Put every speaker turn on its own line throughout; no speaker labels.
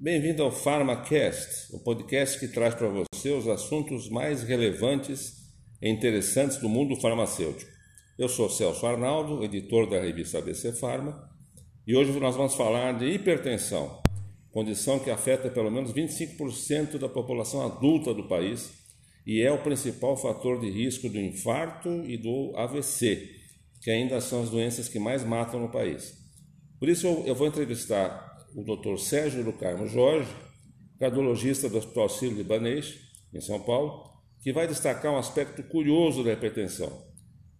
Bem-vindo ao PharmaCast, o podcast que traz para você os assuntos mais relevantes e interessantes do mundo farmacêutico. Eu sou Celso Arnaldo, editor da revista ABC Pharma, e hoje nós vamos falar de hipertensão, condição que afeta pelo menos 25% da população adulta do país e é o principal fator de risco do infarto e do AVC, que ainda são as doenças que mais matam no país. Por isso eu vou entrevistar o Dr. Sérgio do Carmo Jorge, cardiologista do Hospital Sírio-Libanês, em São Paulo, que vai destacar um aspecto curioso da hipertensão.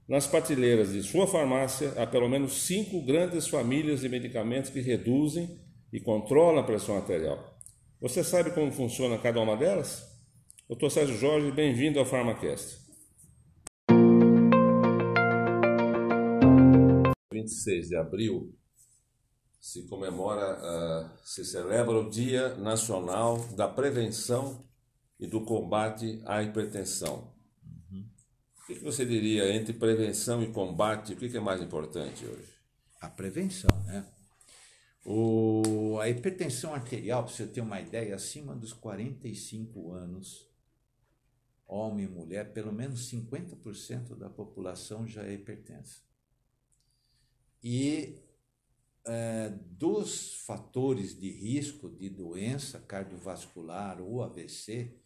Nas prateleiras de sua farmácia há pelo menos cinco grandes famílias de medicamentos que reduzem e controlam a pressão arterial. Você sabe como funciona cada uma delas? Dr. Sérgio Jorge, bem-vindo ao PharmaCast. 26 de abril se comemora, uh, se celebra o Dia Nacional da Prevenção e do Combate à Hipertensão. Uhum. O que você diria entre prevenção e combate? O que é mais importante hoje?
A prevenção, né? O, a hipertensão arterial, para você ter uma ideia, acima dos 45 anos, homem e mulher, pelo menos 50% da população já é hipertensa. E é, dos fatores de risco de doença cardiovascular ou AVC,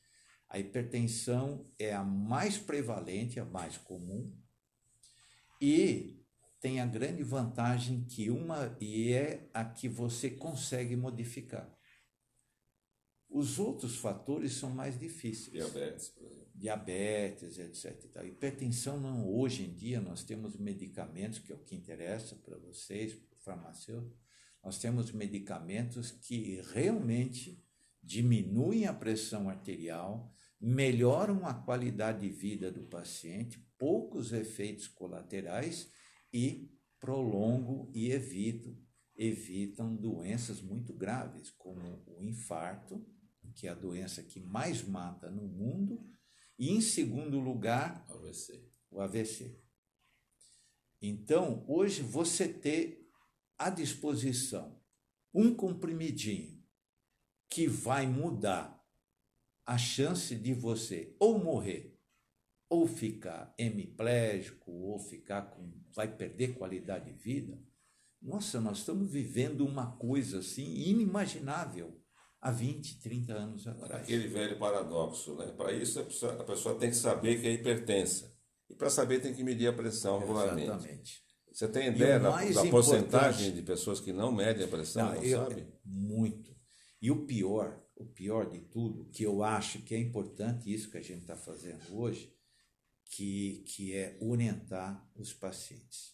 a hipertensão é a mais prevalente, a mais comum, e tem a grande vantagem que uma e é a que você consegue modificar. Os outros fatores são mais difíceis.
Diabetes, por exemplo.
Diabetes, etc. A hipertensão, não, hoje em dia, nós temos medicamentos, que é o que interessa para vocês, farmacêutico, nós temos medicamentos que realmente diminuem a pressão arterial, melhoram a qualidade de vida do paciente, poucos efeitos colaterais e prolongam e evitam, evitam doenças muito graves, como o infarto, que é a doença que mais mata no mundo, e em segundo lugar,
AVC.
o AVC. Então, hoje você ter à disposição um comprimidinho que vai mudar a chance de você ou morrer ou ficar hemiplégico ou ficar com vai perder qualidade de vida. Nossa, nós estamos vivendo uma coisa assim inimaginável há 20, 30 anos atrás.
Aquele velho paradoxo, né? Para isso a pessoa, a pessoa, tem que saber que é hipertensa. E para saber tem que medir a pressão regularmente. Exatamente. Você tem ideia da, da porcentagem de pessoas que não medem a pressão, não, não eu, sabe?
Muito. E o pior, o pior de tudo, que eu acho que é importante isso que a gente está fazendo hoje, que, que é orientar os pacientes.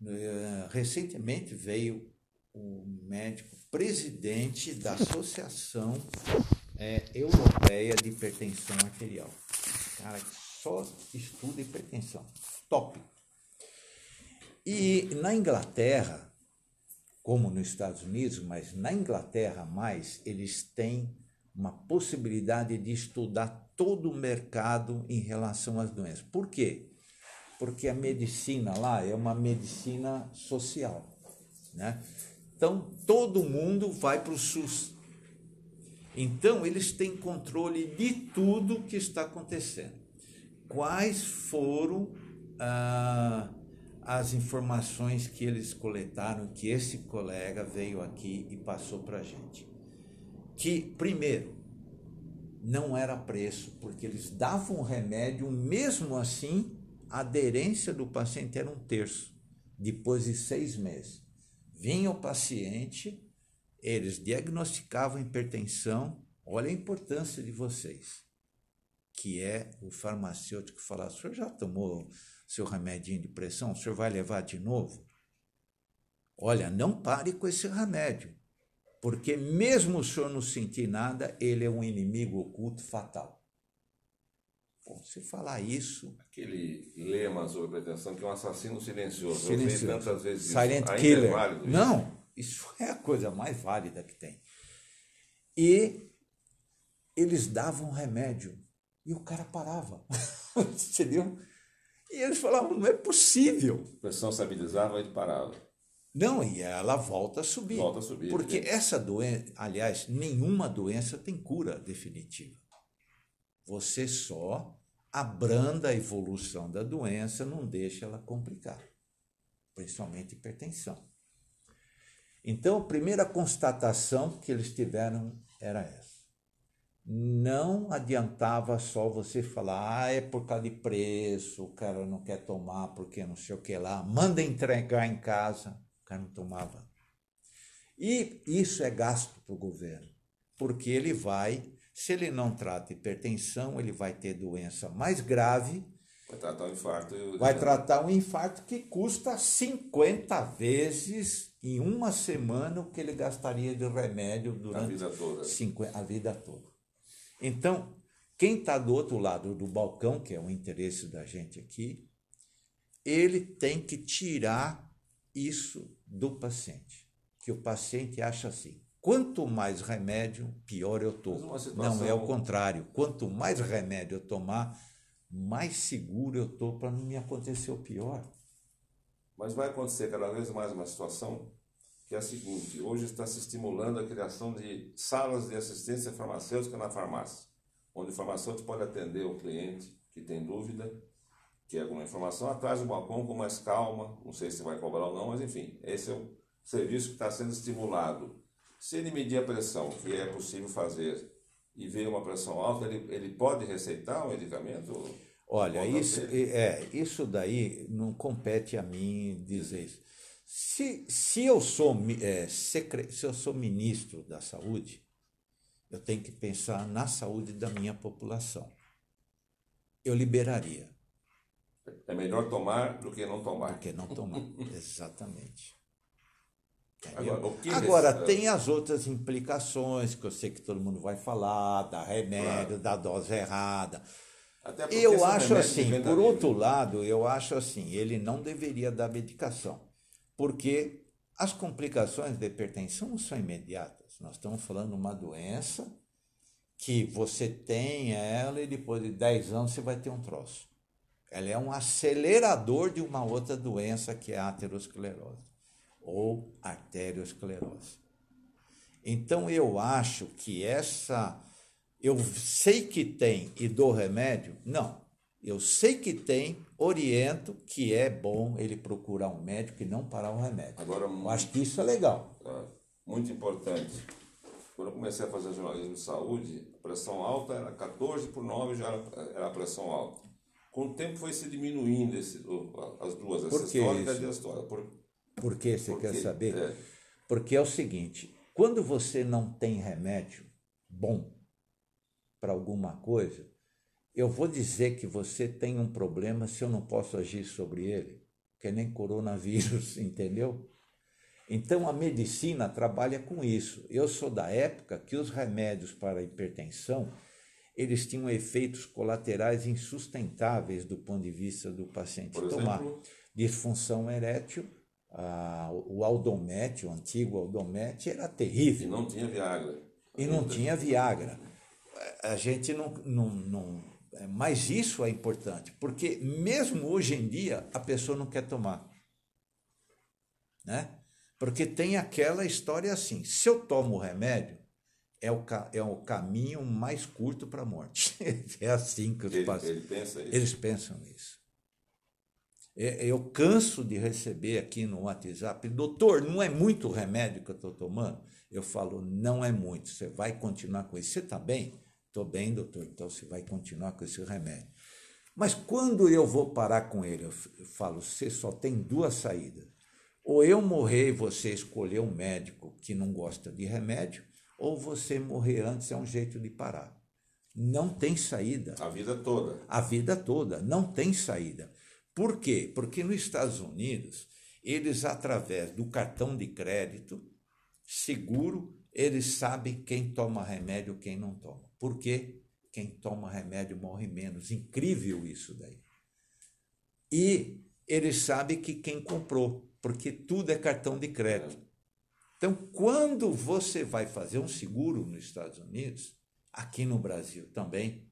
Uh, recentemente veio o médico presidente da Associação é, Europeia de Hipertensão Arterial. Cara que só estuda hipertensão. Top. E na Inglaterra, como nos Estados Unidos, mas na Inglaterra mais, eles têm uma possibilidade de estudar todo o mercado em relação às doenças. Por quê? Porque a medicina lá é uma medicina social, né? Então todo mundo vai para o SUS. Então eles têm controle de tudo que está acontecendo. Quais foram ah, as informações que eles coletaram, que esse colega veio aqui e passou para a gente. Que, primeiro, não era preço, porque eles davam o remédio, mesmo assim, a aderência do paciente era um terço, depois de seis meses. Vinha o paciente, eles diagnosticavam hipertensão, olha a importância de vocês, que é o farmacêutico falar, o senhor já tomou seu remedinho de pressão, o senhor vai levar de novo? Olha, não pare com esse remédio, porque mesmo o senhor não sentir nada, ele é um inimigo oculto fatal. Bom, se falar isso.
Aquele lema sobre pretensão que é um assassino silencioso. silencioso. Eu vi tantas vezes
Silent isso. Killer. É válido, não, isso é a coisa mais válida que tem. E eles davam remédio e o cara parava. Entendeu? E eles falavam, não é possível.
A pressão estabilizava e parava.
Não, e ela volta a subir.
Volta a subir.
Porque é. essa doença, aliás, nenhuma doença tem cura definitiva. Você só abranda a evolução da doença, não deixa ela complicar, principalmente hipertensão. Então, a primeira constatação que eles tiveram era essa. Não adiantava só você falar, ah, é por causa de preço, o cara não quer tomar porque não sei o que lá, manda entregar em casa cara não tomava. E isso é gasto para o governo, porque ele vai, se ele não trata hipertensão, ele vai ter doença mais grave.
Vai tratar um infarto.
Vai tratar um infarto que custa 50 vezes em uma semana o que ele gastaria de remédio durante
a vida toda.
50, a vida toda. Então, quem está do outro lado do balcão, que é o interesse da gente aqui, ele tem que tirar isso do paciente. Que o paciente acha assim: quanto mais remédio, pior eu estou. Situação... Não, é o contrário. Quanto mais remédio eu tomar, mais seguro eu estou para não me acontecer o pior.
Mas vai acontecer cada vez mais uma situação que é a seguinte: hoje está se estimulando a criação de salas de assistência farmacêutica na farmácia, onde o farmacêutico pode atender o cliente que tem dúvida quer alguma informação, atrás do balcão com mais calma, não sei se vai cobrar ou não, mas enfim, esse é o serviço que está sendo estimulado. Se ele medir a pressão, que é possível fazer, e ver uma pressão alta, ele, ele pode receitar o medicamento?
Olha, isso, é, isso daí não compete a mim dizer isso. Se, se, eu sou, é, secre, se eu sou ministro da saúde, eu tenho que pensar na saúde da minha população. Eu liberaria.
É melhor tomar do que não tomar.
Do que não tomar, exatamente. Agora, Agora é tem as outras implicações que eu sei que todo mundo vai falar, da remédio, claro. da dose errada. Eu acho assim, por outro lado, eu acho assim, ele não deveria dar medicação, porque as complicações da hipertensão não são imediatas. Nós estamos falando de uma doença que você tem ela e depois de 10 anos você vai ter um troço. Ela é um acelerador de uma outra doença que é a aterosclerose ou arteriosclerose. Então eu acho que essa eu sei que tem e dou remédio? Não. Eu sei que tem, oriento que é bom ele procurar um médico e não parar o remédio. Agora, eu acho que isso é legal.
É, muito importante. Quando eu comecei a fazer jornalismo de saúde, a pressão alta era 14 por 9 já era, era a pressão alta. Com o tempo foi se diminuindo esse, as duas, a sistólica e a diastólica.
Por, Por que você quer saber? É. Porque é o seguinte, quando você não tem remédio bom para alguma coisa, eu vou dizer que você tem um problema se eu não posso agir sobre ele, que é nem coronavírus, entendeu? Então a medicina trabalha com isso. Eu sou da época que os remédios para hipertensão eles tinham efeitos colaterais insustentáveis do ponto de vista do paciente
Por
tomar. Exemplo? Disfunção erétil, a, o aldomete, o antigo aldomete, era terrível.
E não tinha Viagra.
E não tinha Viagra. A gente não, não, não. Mas isso é importante, porque mesmo hoje em dia a pessoa não quer tomar. Né? Porque tem aquela história assim: se eu tomo o remédio, é o, é o caminho mais curto para a morte. é assim que os
ele, ele pensa isso.
Eles pensam isso. É, eu canso de receber aqui no WhatsApp, doutor, não é muito remédio que eu estou tomando? Eu falo, não é muito, você vai continuar com isso. Você está bem? Estou bem, doutor, então você vai continuar com esse remédio. Mas quando eu vou parar com ele, eu falo, você só tem duas saídas. Ou eu morrer e você escolher um médico que não gosta de remédio, ou você morrer antes é um jeito de parar. Não tem saída.
A vida toda.
A vida toda. Não tem saída. Por quê? Porque nos Estados Unidos, eles, através do cartão de crédito, seguro, eles sabem quem toma remédio e quem não toma. Por quê? Quem toma remédio morre menos. Incrível isso daí. E eles sabem que quem comprou, porque tudo é cartão de crédito. Então, quando você vai fazer um seguro nos Estados Unidos, aqui no Brasil também,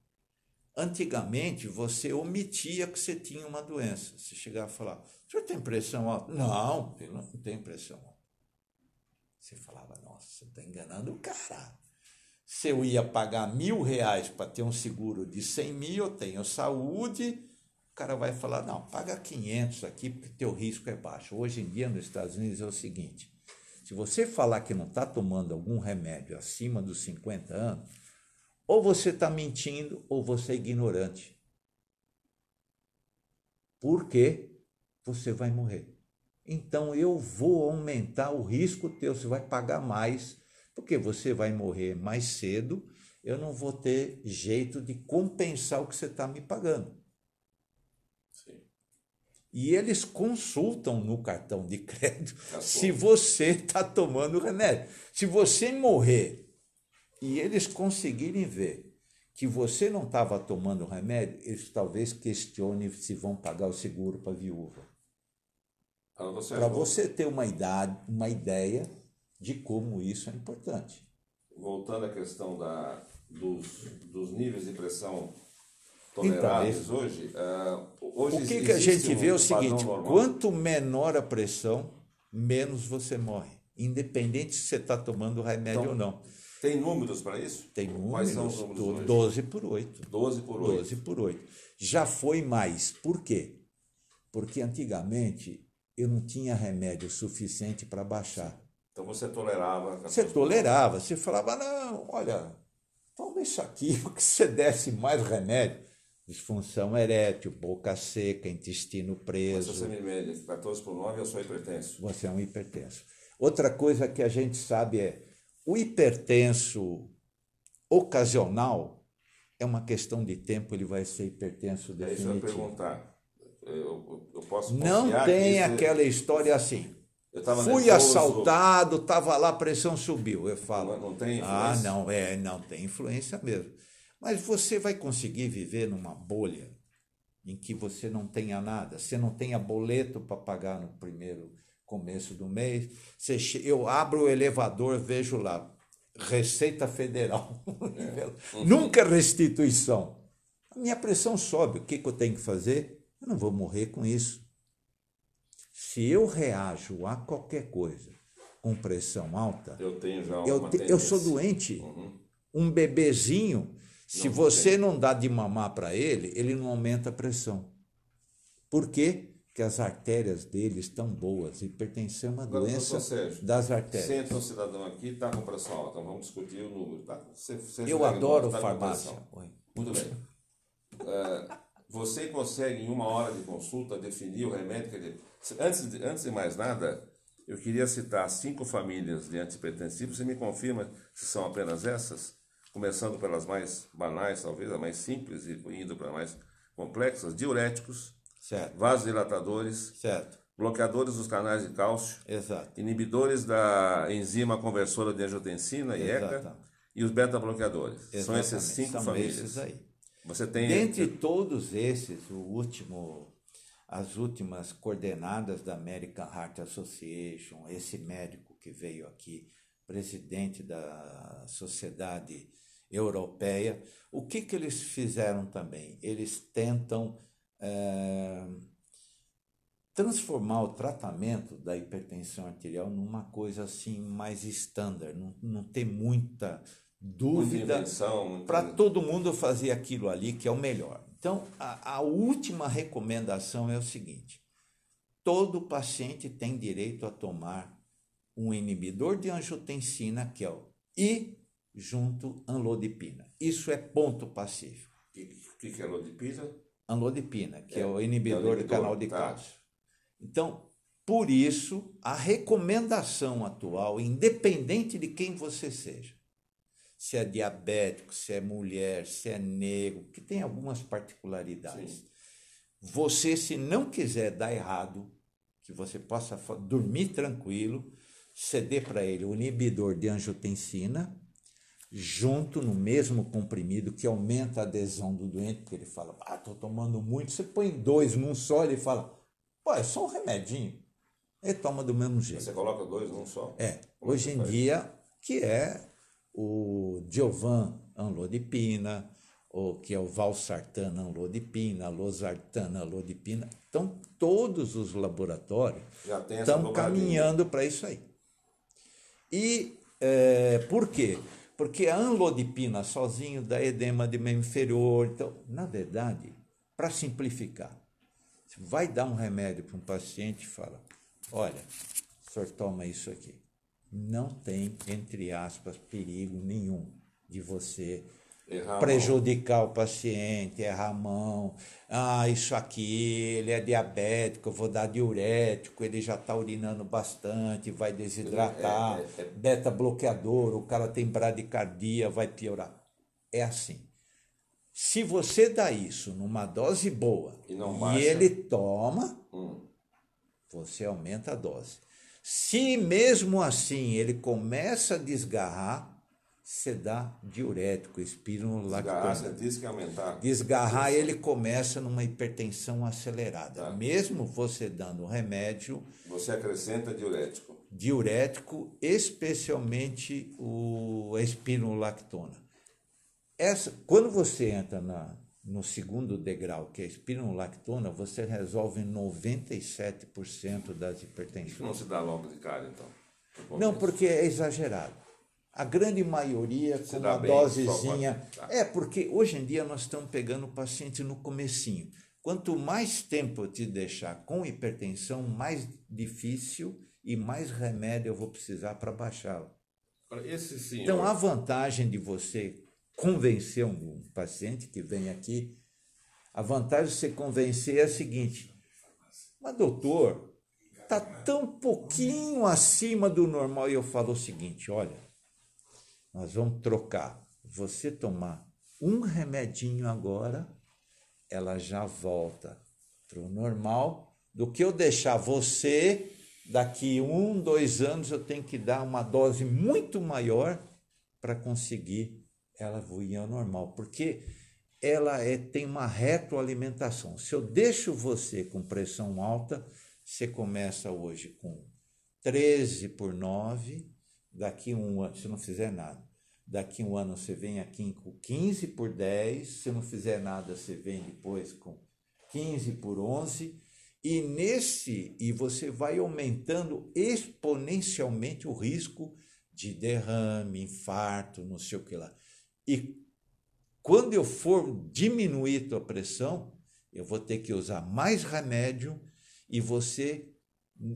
Antigamente, você omitia que você tinha uma doença. Você chegava a falar, o senhor tem pressão alta? Não, não tenho pressão alta. Você falava, nossa, você está enganando o cara. Se eu ia pagar mil reais para ter um seguro de 100 mil, eu tenho saúde, o cara vai falar, não, paga 500 aqui porque teu risco é baixo. Hoje em dia, nos Estados Unidos, é o seguinte, se você falar que não está tomando algum remédio acima dos 50 anos, ou você está mentindo ou você é ignorante. Porque você vai morrer. Então eu vou aumentar o risco teu, você vai pagar mais porque você vai morrer mais cedo, eu não vou ter jeito de compensar o que você está me pagando. Sim. E eles consultam no cartão de crédito tá se você está tomando remédio. Se você morrer e eles conseguirem ver que você não estava tomando remédio, eles talvez questionem se vão pagar o seguro para a viúva. Para você, você ter uma, idade, uma ideia de como isso é importante.
Voltando à questão da, dos, dos níveis de pressão toleráveis então, hoje, uh, hoje
o que, que a gente um vê é o seguinte: quanto menor a pressão, menos você morre, independente se você está tomando remédio então, ou não.
Tem números para isso?
Tem números. Quais são os números 12 por 8.
12 por 8.
12 por 8. Já foi mais. Por quê? Porque antigamente eu não tinha remédio suficiente para baixar.
Então você tolerava.
Você tolerava, você falava, não, olha, toma isso aqui, porque se você desse mais remédio, disfunção erétil, boca seca, intestino preso.
Mas você me mede 14 por 9, eu sou hipertenso.
Você é um hipertenso. Outra coisa que a gente sabe é, o hipertenso ocasional é uma questão de tempo, ele vai ser hipertenso definitivo. É isso eu
perguntar. Eu, eu posso
Não tem aquela história assim. Fui nervoso. assaltado, estava lá, a pressão subiu. Eu falo.
Não, não tem
ah, influência? Ah, não, é, não tem influência mesmo. Mas você vai conseguir viver numa bolha em que você não tenha nada, você não tenha boleto para pagar no primeiro começo do mês. Você, eu abro o elevador, vejo lá, Receita Federal. É. Nunca restituição. A minha pressão sobe. O que, que eu tenho que fazer? Eu não vou morrer com isso. Se eu reajo a qualquer coisa com pressão alta,
eu tenho já
eu, te, eu sou doente. Uhum. Um bebezinho, se não você tem. não dá de mamar para ele, ele não aumenta a pressão. Por quê? Porque as artérias dele estão boas. Hipertensão é uma Agora, doença Sérgio, das artérias.
Senta um cidadão aqui e está com pressão alta. Então vamos discutir o número. Tá?
Você, você eu adoro tá farmácia.
Muito bem. Uh, você consegue, em uma hora de consulta, definir o remédio? Quer dizer, Antes de, antes de mais nada, eu queria citar cinco famílias de antihipertensivos. Você me confirma se são apenas essas? Começando pelas mais banais, talvez, as mais simples, e indo para mais complexas: diuréticos,
certo.
vasodilatadores,
certo.
bloqueadores dos canais de cálcio,
Exato.
inibidores da enzima conversora de angiotensina, IECA, e os beta-bloqueadores. São essas cinco São famílias. Esses
aí.
Você tem.
Dentre todos esses, o último as últimas coordenadas da American Heart Association, esse médico que veio aqui, presidente da Sociedade Europeia, o que, que eles fizeram também? Eles tentam é, transformar o tratamento da hipertensão arterial numa coisa assim mais estándar, não, não ter muita dúvida para todo mundo fazer aquilo ali que é o melhor. Então, a, a última recomendação é o seguinte: todo paciente tem direito a tomar um inibidor de angiotensina, que é o I, junto anlodipina. Isso é ponto pacífico.
O que, que é anlodipina?
Anlodipina, que é, é o inibidor, é do canal de tá. cálcio. Então, por isso, a recomendação atual, independente de quem você seja, se é diabético, se é mulher, se é negro, que tem algumas particularidades. Sim. Você, se não quiser dar errado, que você possa dormir tranquilo, ceder para ele o inibidor de angiotensina, junto no mesmo comprimido, que aumenta a adesão do doente, porque ele fala, ah, estou tomando muito, você põe dois num só, ele fala, pô, é só um remedinho. Ele toma do mesmo jeito.
Você coloca dois num só?
É. Como hoje em faz? dia, que é o Giovan Anlodipina, ou que é o valsartana lodipina, losartana lodipina. Então, todos os laboratórios estão caminhando para isso aí. E é, por quê? Porque a anlodipina sozinho dá edema de membro inferior. Então, na verdade, para simplificar, você vai dar um remédio para um paciente e fala: olha, o senhor toma isso aqui. Não tem, entre aspas, perigo nenhum de você Errar prejudicar o paciente, errar a mão. Ah, isso aqui, ele é diabético, eu vou dar diurético, ele já está urinando bastante, vai desidratar. É, é, é. Beta bloqueador, o cara tem bradicardia, vai piorar. É assim. Se você dá isso numa dose boa e, e ele toma, hum. você aumenta a dose. Se mesmo assim ele começa a desgarrar, você dá diurético,
espirulolactona. Desgarrar, diz que aumentar.
Desgarrar, ele começa numa hipertensão acelerada. Tá. Mesmo você dando remédio...
Você acrescenta diurético.
Diurético, especialmente o espirulolactona. Essa, quando você entra na, no segundo degrau, que é a espirulolactona, você resolve 97% das hipertensões.
Não se dá logo de cara, então?
Não, porque é exagerado. A grande maioria com uma bem, dosezinha. Tá. É, porque hoje em dia nós estamos pegando o paciente no comecinho. Quanto mais tempo eu te deixar com hipertensão, mais difícil e mais remédio eu vou precisar para baixá-la. Então, a vantagem de você convencer um paciente que vem aqui, a vantagem de você convencer é a seguinte: mas doutor, está tão pouquinho acima do normal. E eu falo o seguinte: olha, nós vamos trocar. Você tomar um remedinho agora, ela já volta para o normal. Do que eu deixar você, daqui um, dois anos, eu tenho que dar uma dose muito maior para conseguir ela vir ao normal. Porque ela é, tem uma retroalimentação. Se eu deixo você com pressão alta, você começa hoje com 13 por 9, daqui um ano, se não fizer nada, daqui um ano você vem aqui com 15 por 10, se não fizer nada, você vem depois com 15 por 11, e nesse, e você vai aumentando exponencialmente o risco de derrame, infarto, não sei o que lá. E quando eu for diminuir tua pressão, eu vou ter que usar mais remédio e você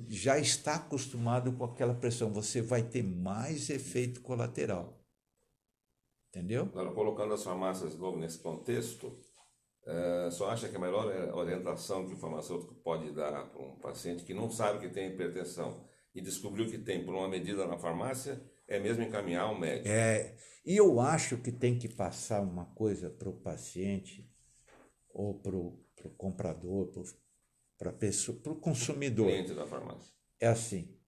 já está acostumado com aquela pressão, você vai ter mais efeito colateral. Entendeu?
Agora, colocando as farmácias de novo nesse contexto, é, só acha que a melhor orientação que o farmacêutico pode dar para um paciente que não sabe que tem hipertensão e descobriu que tem por uma medida na farmácia é mesmo encaminhar um médico?
É, e eu acho que tem que passar uma coisa para o paciente ou para o comprador, para o consumidor.
Cliente da farmácia.
É assim,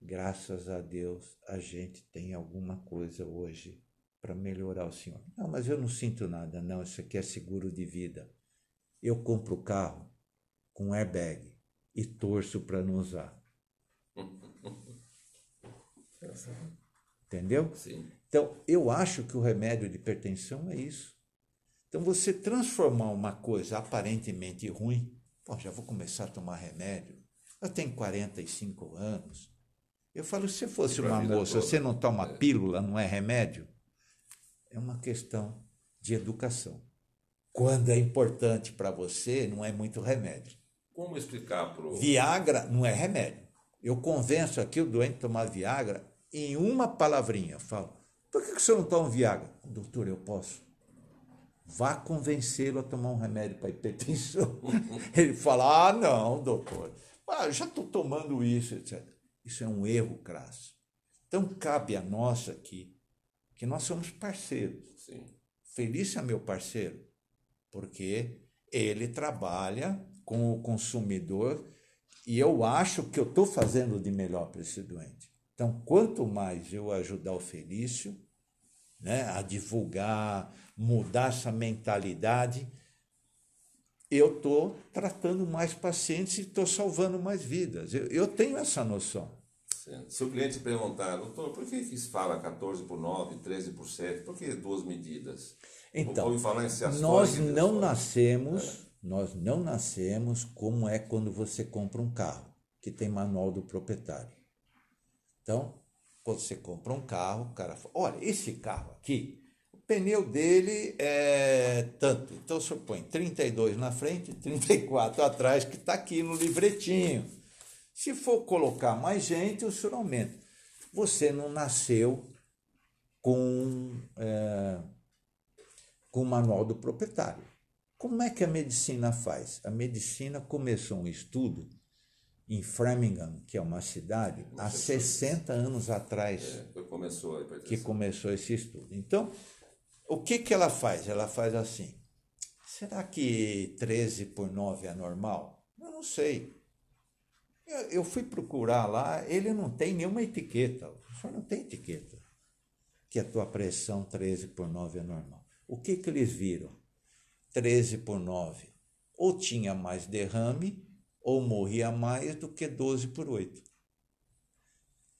graças a Deus a gente tem alguma coisa hoje para melhorar o senhor. Não, mas eu não sinto nada, não, isso aqui é seguro de vida. Eu compro o carro com airbag e torço para não usar. Entendeu?
Sim.
Então, eu acho que o remédio de hipertensão é isso. Então, você transformar uma coisa aparentemente ruim, Pô, já vou começar a tomar remédio. Eu tenho 45 anos. Eu falo, se fosse uma moça, toda. você não toma é. pílula, não é remédio? É uma questão de educação. Quando é importante para você, não é muito remédio.
Como explicar para o.
Viagra não é remédio. Eu convenço aqui o doente a tomar Viagra em uma palavrinha. Falo, por que você não toma Viagra? Doutor, eu posso. Vá convencê-lo a tomar um remédio para hipertensão. Ele fala: Ah, não, doutor, ah, já estou tomando isso, etc. Isso é um erro crasso. Então, cabe a nós aqui, que nós somos parceiros.
Sim.
Felício é meu parceiro, porque ele trabalha com o consumidor e eu acho que eu estou fazendo de melhor para esse doente. Então, quanto mais eu ajudar o Felício né, a divulgar, mudar essa mentalidade, eu estou tratando mais pacientes e estou salvando mais vidas. Eu, eu tenho essa noção.
Se o cliente perguntar, doutor, por que, que se fala 14 por 9, 13 por 7? Por que duas medidas?
Então, falar em nós não nascemos, é. nós não nascemos como é quando você compra um carro, que tem manual do proprietário. Então, quando você compra um carro, o cara fala, olha, esse carro aqui, o pneu dele é tanto. Então, você põe 32 na frente, 34 atrás, que está aqui no livretinho. Se for colocar mais gente, o senhor aumenta. Você não nasceu com, é, com o manual do proprietário. Como é que a medicina faz? A medicina começou um estudo em Framingham, que é uma cidade, há 60 anos atrás
é, começou
que começou esse estudo. Então, o que, que ela faz? Ela faz assim, será que 13 por 9 é normal? Eu não sei. Eu, eu fui procurar lá, ele não tem nenhuma etiqueta, só não tem etiqueta que a tua pressão 13 por 9 é normal. O que, que eles viram? 13 por 9 ou tinha mais derrame ou morria mais do que 12 por 8.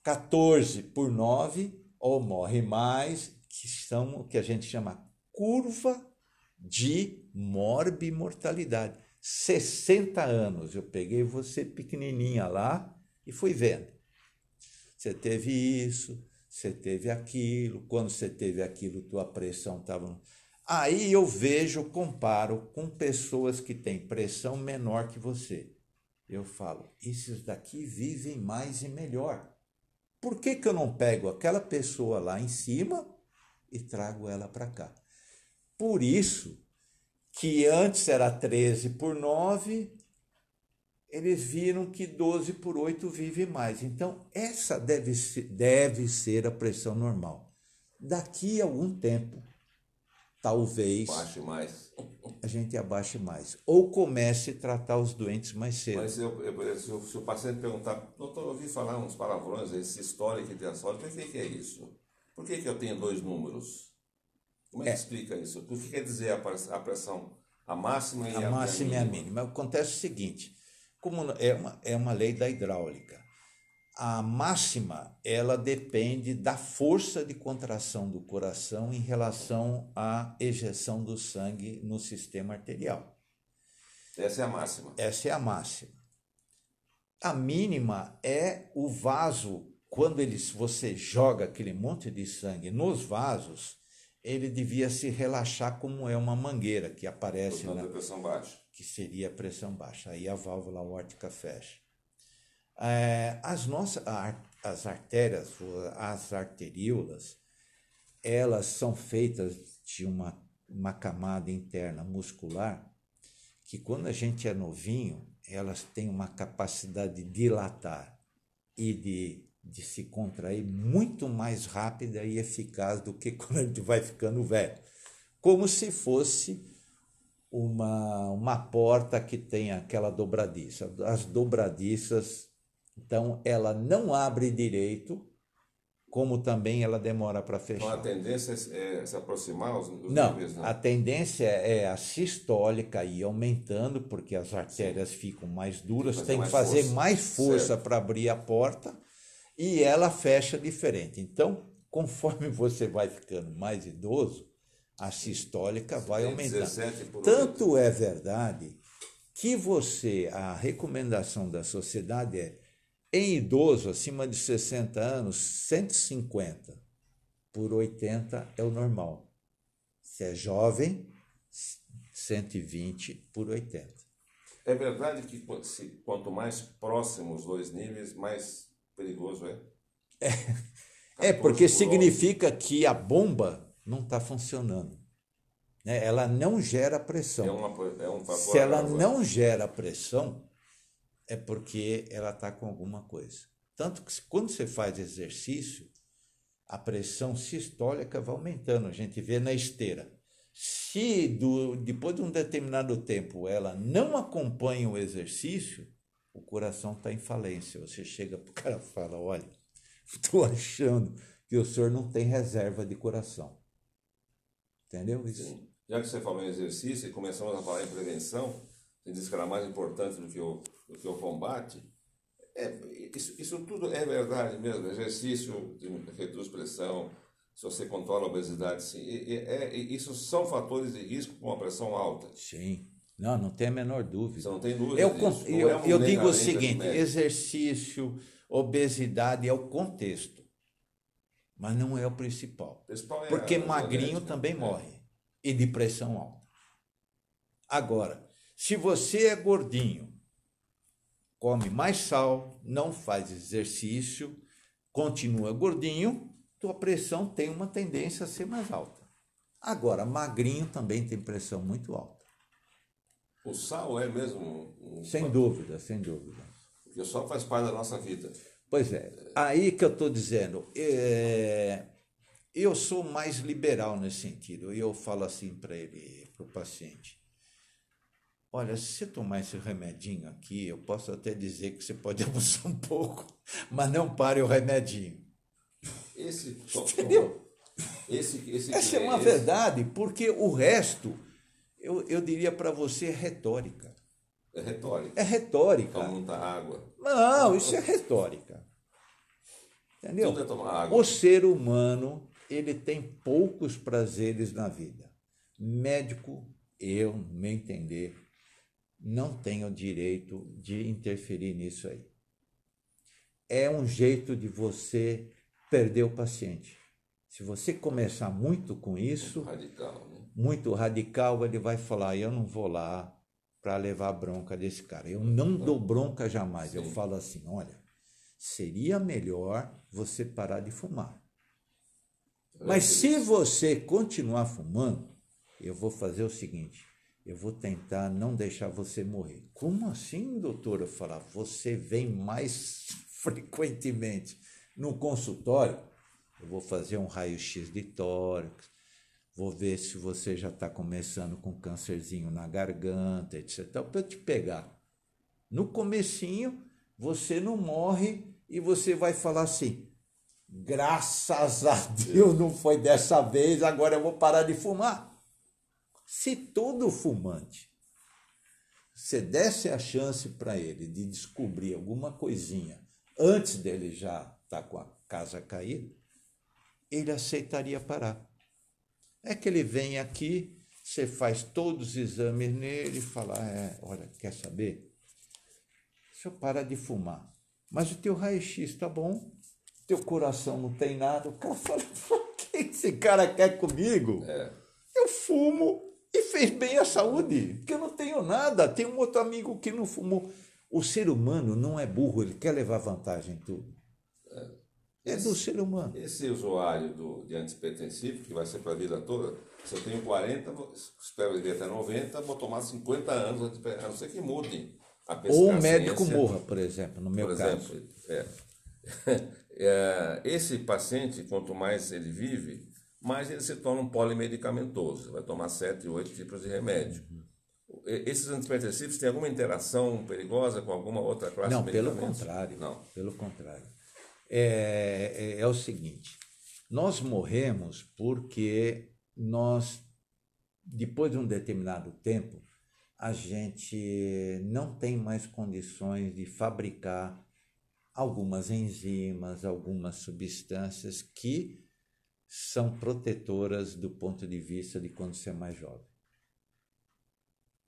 14 por 9 ou morre mais, que são o que a gente chama curva de morbimortalidade. 60 anos eu peguei você pequenininha lá e fui vendo. Você teve isso, você teve aquilo, quando você teve aquilo, tua pressão estava. Aí eu vejo, comparo com pessoas que têm pressão menor que você eu falo, esses daqui vivem mais e melhor. Por que, que eu não pego aquela pessoa lá em cima e trago ela para cá? Por isso que antes era 13 por 9, eles viram que 12 por 8 vive mais. Então, essa deve ser, deve ser a pressão normal. Daqui a algum tempo, talvez
Baixe mais.
a gente abaixe mais. Ou comece a tratar os doentes mais cedo.
Mas eu, eu, se, o, se o paciente perguntar, doutor, eu ouvi falar uns palavrões, esse histórico e diastólico, o que, que é isso? Por que, que eu tenho dois números? Como é, é. que explica isso? O que quer dizer a, pressão? A máxima e
a, a máxima e a mínima. Acontece o seguinte, como é uma, é uma lei da hidráulica a máxima ela depende da força de contração do coração em relação à ejeção do sangue no sistema arterial.
Essa é a máxima.
Essa é a máxima. A mínima é o vaso quando eles, você joga aquele monte de sangue nos vasos, ele devia se relaxar como é uma mangueira que aparece
na pressão baixa.
Que seria a pressão baixa. Aí a válvula órtica fecha. É, as nossas as artérias, as arteríolas, elas são feitas de uma, uma camada interna muscular que quando a gente é novinho, elas têm uma capacidade de dilatar e de, de se contrair muito mais rápida e eficaz do que quando a gente vai ficando velho. Como se fosse uma, uma porta que tem aquela dobradiça. As dobradiças então, ela não abre direito, como também ela demora para fechar. Então,
a tendência é se aproximar os,
não, níveis, não, a tendência é a sistólica ir aumentando, porque as artérias Sim. ficam mais duras, tem que fazer mais força para abrir a porta e ela fecha diferente. Então, conforme você vai ficando mais idoso, a sistólica vai aumentando. Tanto é verdade que você, a recomendação da sociedade é em idoso acima de 60 anos, 150 por 80 é o normal. Se é jovem, 120 por 80.
É verdade que quanto mais próximos os dois níveis, mais perigoso é?
É, é porque significa que a bomba não está funcionando. Né? Ela não gera pressão.
É uma, é um
Se ela não gera pressão, é porque ela está com alguma coisa. Tanto que quando você faz exercício, a pressão sistólica vai aumentando. A gente vê na esteira. Se do, depois de um determinado tempo ela não acompanha o exercício, o coração está em falência. Você chega para o cara e fala: Olha, estou achando que o senhor não tem reserva de coração. Entendeu isso?
Já que você falou em exercício e começamos a falar em prevenção, você disse que era mais importante do que o, do que o combate. É, isso, isso, tudo é verdade mesmo. Exercício reduz pressão, se você controla a obesidade, sim. E, é, isso são fatores de risco com uma pressão alta.
Sim. Não, não tem a menor dúvida.
Você não tem dúvida
eu,
disso.
Eu, é um eu digo o seguinte: exercício, obesidade é o contexto, mas não é o principal. Principal é Porque magrinho também é. morre e de pressão alta. Agora, se você é gordinho, come mais sal, não faz exercício, continua gordinho, tua pressão tem uma tendência a ser mais alta. Agora, magrinho também tem pressão muito alta.
O sal é mesmo.
Um... Sem dúvida, sem dúvida.
Porque o sal faz parte da nossa vida.
Pois é. Aí que eu estou dizendo, é... eu sou mais liberal nesse sentido. E eu falo assim para ele, para o paciente. Olha, se você tomar esse remedinho aqui, eu posso até dizer que você pode abusar um pouco, mas não pare o remedinho.
Esse, Entendeu? Esse, esse,
Essa é uma esse... verdade, porque o resto, eu, eu diria para você, é retórica.
É retórica.
É retórica.
Toma muita água.
Não, isso é retórica. Entendeu?
Tudo é tomar água.
O ser humano, ele tem poucos prazeres na vida. Médico, eu, no meu entender, não tem o direito de interferir nisso aí. É um jeito de você perder o paciente. Se você começar muito com isso,
muito radical, né?
muito radical ele vai falar: eu não vou lá para levar bronca desse cara. Eu não dou bronca jamais. Sim. Eu falo assim: olha, seria melhor você parar de fumar. Mas se você continuar fumando, eu vou fazer o seguinte: eu vou tentar não deixar você morrer. Como assim, doutor? Eu falar, você vem mais frequentemente no consultório, eu vou fazer um raio-x de tórax, vou ver se você já está começando com câncerzinho na garganta, etc. Para eu te pegar. No comecinho, você não morre e você vai falar assim, graças a Deus não foi dessa vez, agora eu vou parar de fumar. Se todo fumante você desse a chance para ele de descobrir alguma coisinha antes dele já está com a casa caída, ele aceitaria parar. É que ele vem aqui, você faz todos os exames nele e fala: é, olha, quer saber? Se eu parar de fumar, mas o teu raio-x está bom, teu coração não tem nada, o cara fala: o que esse cara quer comigo? É. Eu fumo e fez bem à saúde, porque eu não tenho nada. Tem um outro amigo que não fumou. O ser humano não é burro, ele quer levar vantagem em tudo. É, do ser humano.
Esse usuário do, de antipertensivo, que vai ser para a vida toda, se eu tenho 40, espero viver até 90, vou tomar 50 anos, a não ser que mude.
Ou o médico morra, por exemplo, no meu por caso. Exemplo,
é. É, esse paciente, quanto mais ele vive, mais ele se torna um polimedicamentoso. Vai tomar 7, 8 tipos de remédio. Esses antipertensivos têm alguma interação perigosa com alguma outra classe
Não,
de
medicamentos? Não, pelo contrário. Não. Pelo contrário. É, é, é o seguinte, nós morremos porque nós, depois de um determinado tempo, a gente não tem mais condições de fabricar algumas enzimas, algumas substâncias que são protetoras do ponto de vista de quando você é mais jovem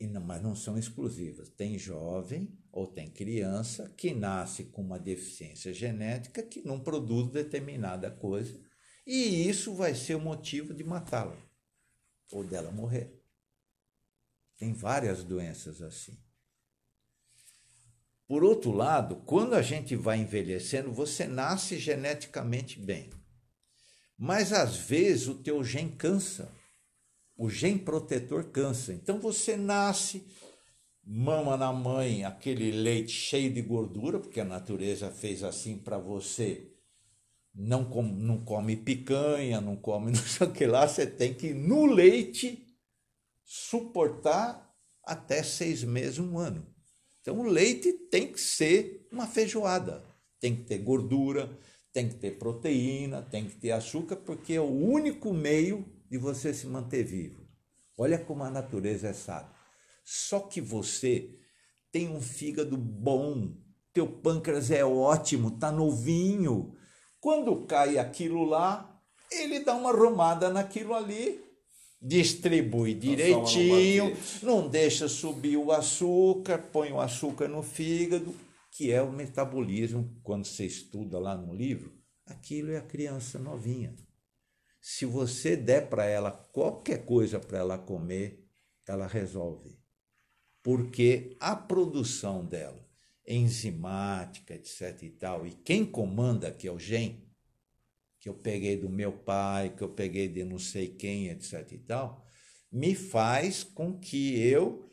não, mas não são exclusivas. Tem jovem ou tem criança que nasce com uma deficiência genética que não produz determinada coisa e isso vai ser o motivo de matá-la ou dela morrer. Tem várias doenças assim. Por outro lado, quando a gente vai envelhecendo, você nasce geneticamente bem. Mas às vezes o teu gene cansa o gene protetor cansa. Então você nasce, mama na mãe aquele leite cheio de gordura, porque a natureza fez assim para você. Não, com, não come picanha, não come não sei o que lá, você tem que, no leite, suportar até seis meses, um ano. Então o leite tem que ser uma feijoada. Tem que ter gordura, tem que ter proteína, tem que ter açúcar, porque é o único meio de você se manter vivo. Olha como a natureza é sábia. Só que você tem um fígado bom, teu pâncreas é ótimo, tá novinho. Quando cai aquilo lá, ele dá uma arrumada naquilo ali, distribui direitinho, não deixa subir o açúcar, põe o açúcar no fígado, que é o metabolismo, quando você estuda lá no livro, aquilo é a criança novinha. Se você der para ela qualquer coisa para ela comer, ela resolve. Porque a produção dela, enzimática, etc e tal, e quem comanda que é o gen, que eu peguei do meu pai, que eu peguei de não sei quem, etc e tal, me faz com que eu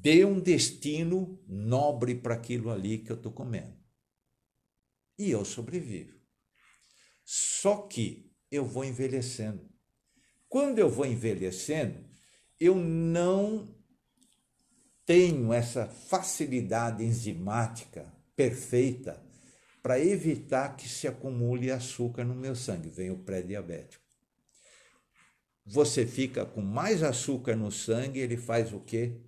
dê um destino nobre para aquilo ali que eu estou comendo. E eu sobrevivo. Só que eu vou envelhecendo. Quando eu vou envelhecendo, eu não tenho essa facilidade enzimática perfeita para evitar que se acumule açúcar no meu sangue, vem o pré-diabético. Você fica com mais açúcar no sangue, ele faz o quê?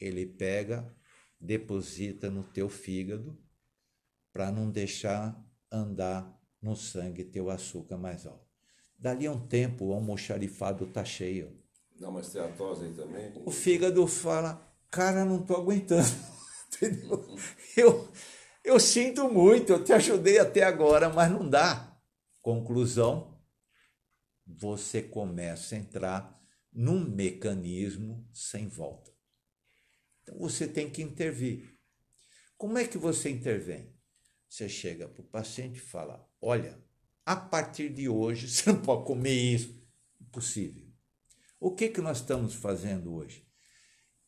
Ele pega, deposita no teu fígado para não deixar andar no sangue teu açúcar mais alto. Dali a um tempo o almoxarifado está cheio.
Dá uma esteatose aí também?
O fígado fala, cara, não estou aguentando. Entendeu? Eu, eu sinto muito, eu te ajudei até agora, mas não dá. Conclusão, você começa a entrar num mecanismo sem volta. Então você tem que intervir. Como é que você intervém? Você chega para o paciente e fala: Olha, a partir de hoje você não pode comer isso. Impossível. O que, que nós estamos fazendo hoje?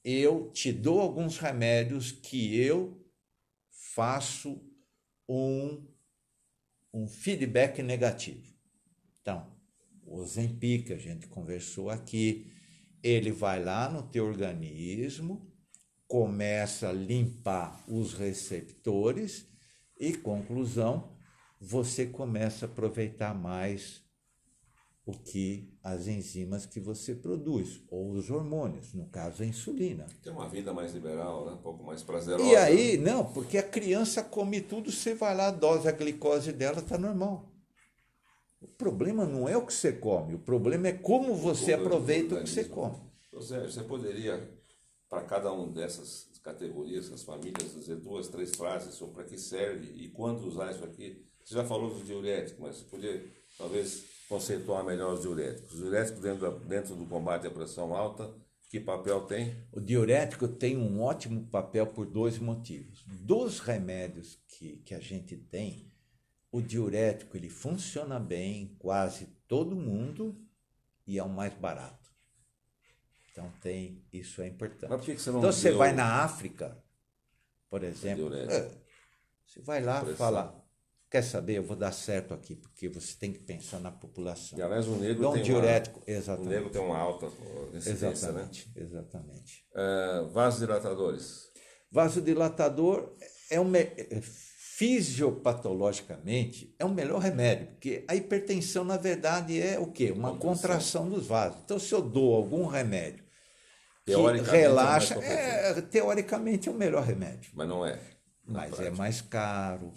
Eu te dou alguns remédios que eu faço um, um feedback negativo. Então, o Zempic, a gente conversou aqui, ele vai lá no teu organismo, começa a limpar os receptores e, conclusão, você começa a aproveitar mais o que as enzimas que você produz, ou os hormônios, no caso a insulina.
Tem uma vida mais liberal, né? um pouco mais prazerosa.
E aí, não, porque a criança come tudo, você vai lá, a dose, a glicose dela está normal. O problema não é o que você come, o problema é como você aproveita o que você come.
José, você poderia, para cada uma dessas categorias, as famílias, dizer duas, três frases sobre para que serve e quando usar isso aqui? Você já falou do diurético, mas você podia talvez conceituar melhor os diuréticos. Os diuréticos dentro, dentro do combate à pressão alta, que papel tem?
O diurético tem um ótimo papel por dois motivos. Dos remédios que, que a gente tem, o diurético ele funciona bem em quase todo mundo e é o mais barato. Então tem, isso é importante.
Mas por que você não
então você vai na África, por exemplo, é, você vai lá
Pressão.
fala, quer saber, eu vou dar certo aqui, porque você tem que pensar na população.
E aliás, o negro
Dá um
tem
diurético,
uma, o
exatamente.
negro tem uma alta incidência, né?
Exatamente, exatamente.
É, vasodilatadores.
Vasodilatador é um me- fisiopatologicamente é o melhor remédio, porque a hipertensão na verdade é o quê? Uma contração dos vasos. Então se eu dou algum remédio que
Teoricamente, é
relaxa, é, teoricamente é o melhor remédio,
Mas não é.
mas é
prática.
mais caro,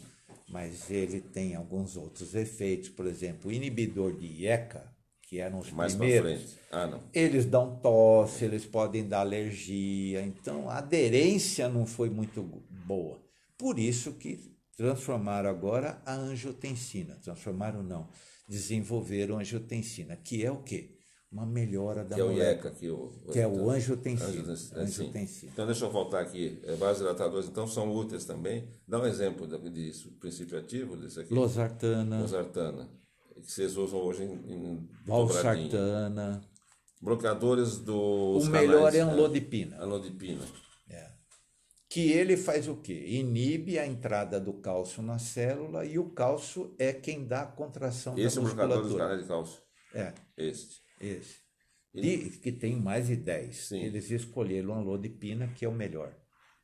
mas ele tem alguns outros efeitos, por exemplo, o inibidor de IECA, que eram os
Mais
primeiros.
Ah, não.
eles dão tosse, eles podem dar alergia, então a aderência não foi muito boa. Por isso que transformaram agora a angiotensina. Transformaram não, desenvolveram a angiotensina, que é o quê? Uma melhora da
Que é o
mulher.
IECA aqui. O,
Que é o angiotensina.
Angiotensina, sim.
Angiotensina.
Então, deixa eu voltar aqui. É, vasodilatadores, então, são úteis também. Dá um exemplo disso, princípio ativo desse aqui.
Losartana,
Losartana. Que vocês usam hoje em, em
valsartana.
Bloqueadores dos
O melhor é a
né?
anlodipina.
Anlodipina.
É. Que ele faz o quê? Inibe a entrada do cálcio na célula e o cálcio é quem dá a contração
Esse é
da
o bloqueador dos
musculatura.
canais de cálcio.
É,
Este.
Esse. De- que tem mais de 10.
Sim.
Eles escolheram a lodipina, que é o melhor.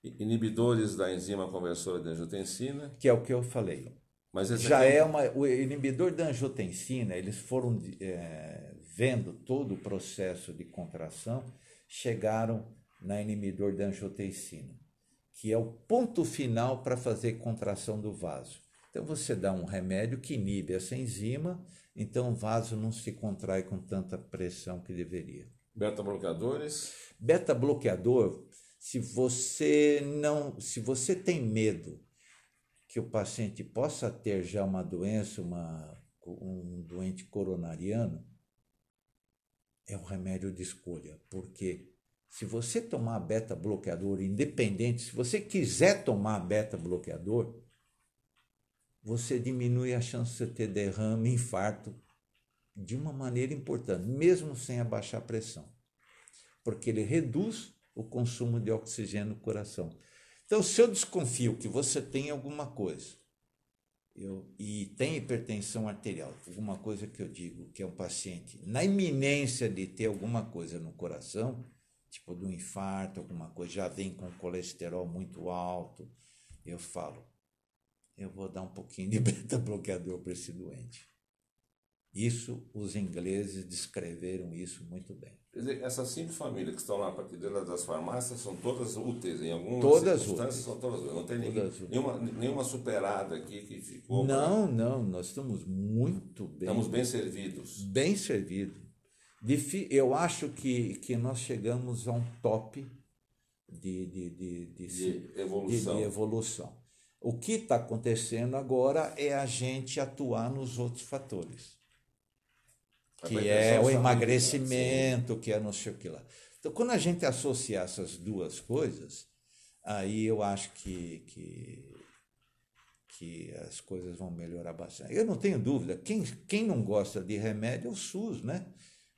Inibidores da enzima conversora de angiotensina.
Que é o que eu falei.
Mas
Já
aqui
é uma. O inibidor da angiotensina, eles foram é, vendo todo o processo de contração, chegaram na inibidor da angiotensina, que é o ponto final para fazer contração do vaso. Então você dá um remédio que inibe essa enzima, então o vaso não se contrai com tanta pressão que deveria.
Beta bloqueadores?
Beta bloqueador, se você não, se você tem medo que o paciente possa ter já uma doença, uma, um doente coronariano, é um remédio de escolha, porque se você tomar beta bloqueador, independente, se você quiser tomar beta bloqueador, você diminui a chance de ter derrame, infarto, de uma maneira importante, mesmo sem abaixar a pressão, porque ele reduz o consumo de oxigênio no coração. Então, se eu desconfio que você tem alguma coisa eu, e tem hipertensão arterial, alguma coisa que eu digo que é um paciente na iminência de ter alguma coisa no coração, tipo de um infarto, alguma coisa, já vem com colesterol muito alto, eu falo, eu vou dar um pouquinho de beta-bloqueador para esse doente. Isso, os ingleses descreveram isso muito bem.
Quer dizer, essas cinco famílias que estão lá para dentro das farmácias são todas úteis, em algumas
todas
circunstâncias
úteis.
são todas úteis. Não tem ninguém, nenhuma, nenhuma superada aqui que ficou.
Não, pra... não, nós estamos muito bem.
Estamos bem servidos.
Bem servidos. Eu acho que, que nós chegamos a um top de, de, de, de,
de evolução.
de evolução. O que está acontecendo agora é a gente atuar nos outros fatores que é o emagrecimento, que é não sei o que lá. Então, quando a gente associar essas duas coisas, aí eu acho que, que, que as coisas vão melhorar bastante. Eu não tenho dúvida, quem, quem não gosta de remédio é o SUS, né?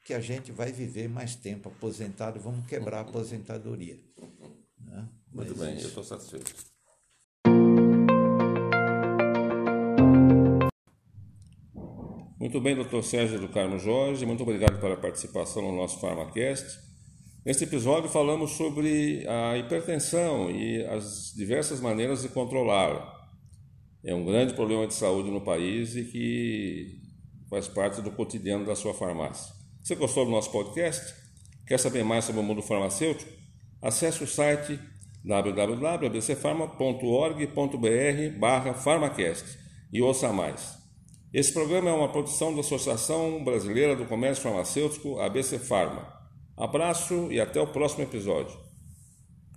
Que a gente vai viver mais tempo aposentado, vamos quebrar a aposentadoria. Né?
Muito Mas bem, isso. eu estou satisfeito. Muito bem, doutor Sérgio do Carmo Jorge, muito obrigado pela participação no nosso PharmaCast. Neste episódio falamos sobre a hipertensão e as diversas maneiras de controlá-la. É um grande problema de saúde no país e que faz parte do cotidiano da sua farmácia. Você gostou do nosso podcast? Quer saber mais sobre o mundo farmacêutico? Acesse o site www.bcfarma.org.br/farmacast e ouça mais. Esse programa é uma produção da Associação Brasileira do Comércio Farmacêutico, ABC Farma. Abraço e até o próximo episódio.